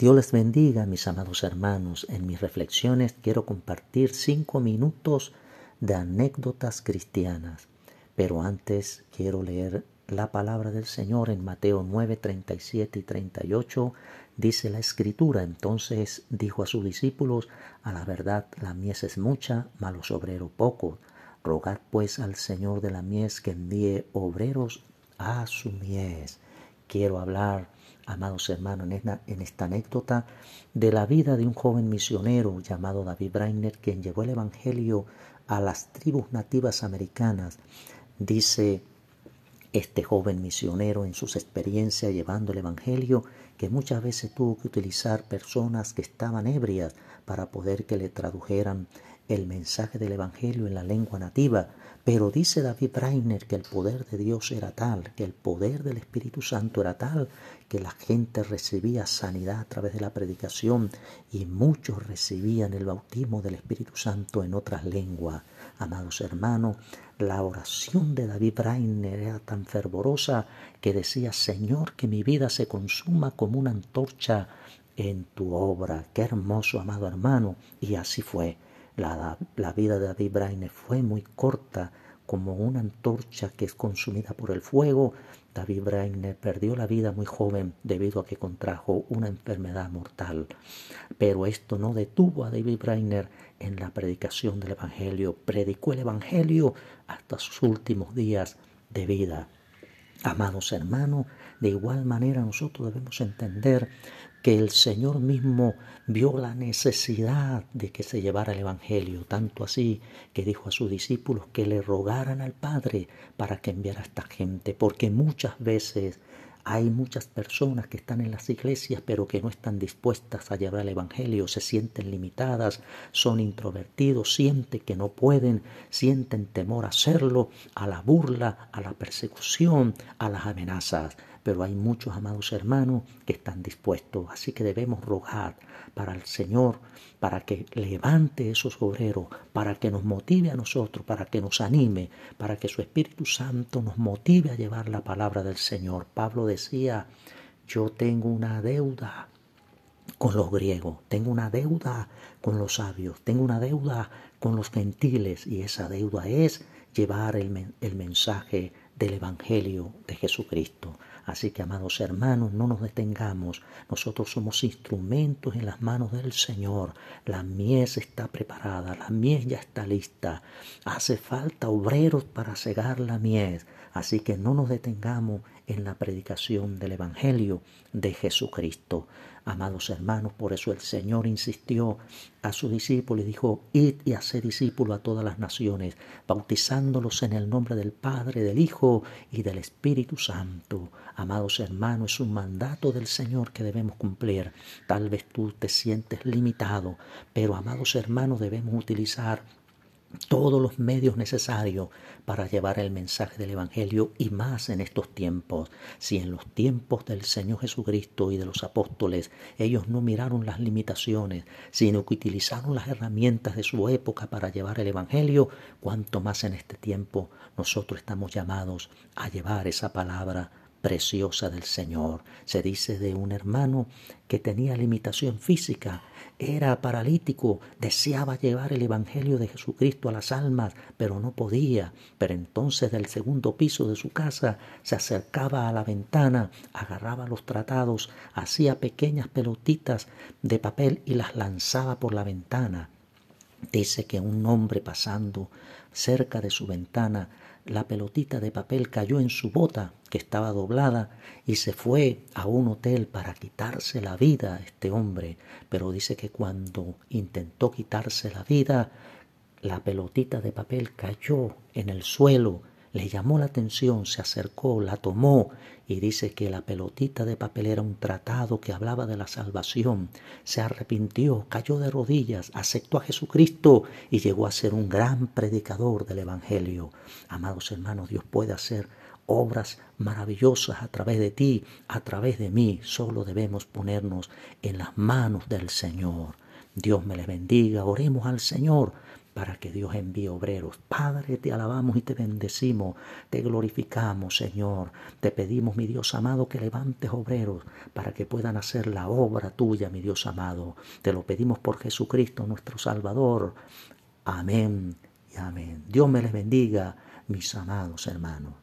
Dios les bendiga, mis amados hermanos. En mis reflexiones quiero compartir cinco minutos de anécdotas cristianas. Pero antes quiero leer la palabra del Señor en Mateo 9, 37 y 38. Dice la escritura, entonces dijo a sus discípulos, a la verdad la mies es mucha, mas los obreros pocos. Rogad pues al Señor de la mies que envíe obreros a su mies. Quiero hablar amados hermanos, en esta, anécdota de la vida de un joven misionero llamado David Brainer, quien llevó el Evangelio a las tribus nativas americanas. Dice este joven misionero en sus experiencias llevando el Evangelio que muchas veces tuvo que utilizar personas que estaban ebrias para poder que le tradujeran el mensaje del Evangelio en la lengua nativa. Pero dice David Reiner que el poder de Dios era tal, que el poder del Espíritu Santo era tal, que la gente recibía sanidad a través de la predicación y muchos recibían el bautismo del Espíritu Santo en otras lenguas. Amados hermanos, la oración de David Reiner era tan fervorosa que decía, Señor, que mi vida se consuma como una antorcha en tu obra. Qué hermoso, amado hermano. Y así fue. La, vida de David Braine fue muy corta, como una antorcha que es consumida por el fuego. David Braine perdió la vida muy joven debido a que contrajo una enfermedad mortal. Pero esto no detuvo a David Brainer en la predicación del Evangelio. Predicó el Evangelio hasta sus últimos días de vida. Amados hermanos, de igual manera nosotros debemos entender que el Señor mismo vio la necesidad de que se llevara el Evangelio, tanto así que dijo a sus discípulos que le rogaran al Padre para que enviara a esta gente, porque muchas veces hay muchas personas que están en las iglesias pero que no están dispuestas a llevar el Evangelio, se sienten limitadas, son introvertidos, sienten que no pueden, sienten temor a hacerlo, a la burla, a la persecución, a las amenazas pero hay muchos amados hermanos que están dispuestos. Así que debemos rogar para el Señor, para que levante esos obreros, para que nos motive a nosotros, para que nos anime, para que su Espíritu Santo nos motive a llevar la palabra del Señor. Pablo decía, yo tengo una deuda con los griegos, tengo una deuda con los sabios, tengo una deuda con los gentiles y esa deuda es llevar el, el mensaje del Evangelio de Jesucristo. Así que, amados hermanos, no nos detengamos. Nosotros somos instrumentos en las manos del Señor. La mies está preparada, la mies ya está lista. Hace falta obreros para cegar la mies. Así que no nos detengamos en la predicación del Evangelio de Jesucristo. Amados hermanos, por eso el Señor insistió a sus discípulos y dijo, id y haced discípulos a todas las naciones, bautizándolos en el nombre del Padre, del Hijo y del Espíritu Santo. Amados hermanos, es un mandato del Señor que debemos cumplir. Tal vez tú te sientes limitado, pero amados hermanos, debemos utilizar todos los medios necesarios para llevar el mensaje del Evangelio y más en estos tiempos. Si en los tiempos del Señor Jesucristo y de los apóstoles ellos no miraron las limitaciones, sino que utilizaron las herramientas de su época para llevar el Evangelio, cuanto más en este tiempo nosotros estamos llamados a llevar esa palabra preciosa del Señor. Se dice de un hermano que tenía limitación física, era paralítico, deseaba llevar el Evangelio de Jesucristo a las almas, pero no podía. Pero entonces del segundo piso de su casa se acercaba a la ventana, agarraba los tratados, hacía pequeñas pelotitas de papel y las lanzaba por la ventana. Dice que un hombre pasando cerca de su ventana la pelotita de papel cayó en su bota, que estaba doblada, y se fue a un hotel para quitarse la vida este hombre. Pero dice que cuando intentó quitarse la vida, la pelotita de papel cayó en el suelo le llamó la atención, se acercó, la tomó y dice que la pelotita de papel era un tratado que hablaba de la salvación. Se arrepintió, cayó de rodillas, aceptó a Jesucristo y llegó a ser un gran predicador del Evangelio. Amados hermanos, Dios puede hacer obras maravillosas a través de ti, a través de mí. Solo debemos ponernos en las manos del Señor. Dios me le bendiga. Oremos al Señor para que Dios envíe obreros. Padre, te alabamos y te bendecimos, te glorificamos, Señor. Te pedimos, mi Dios amado, que levantes obreros para que puedan hacer la obra tuya, mi Dios amado. Te lo pedimos por Jesucristo, nuestro Salvador. Amén y amén. Dios me les bendiga, mis amados hermanos.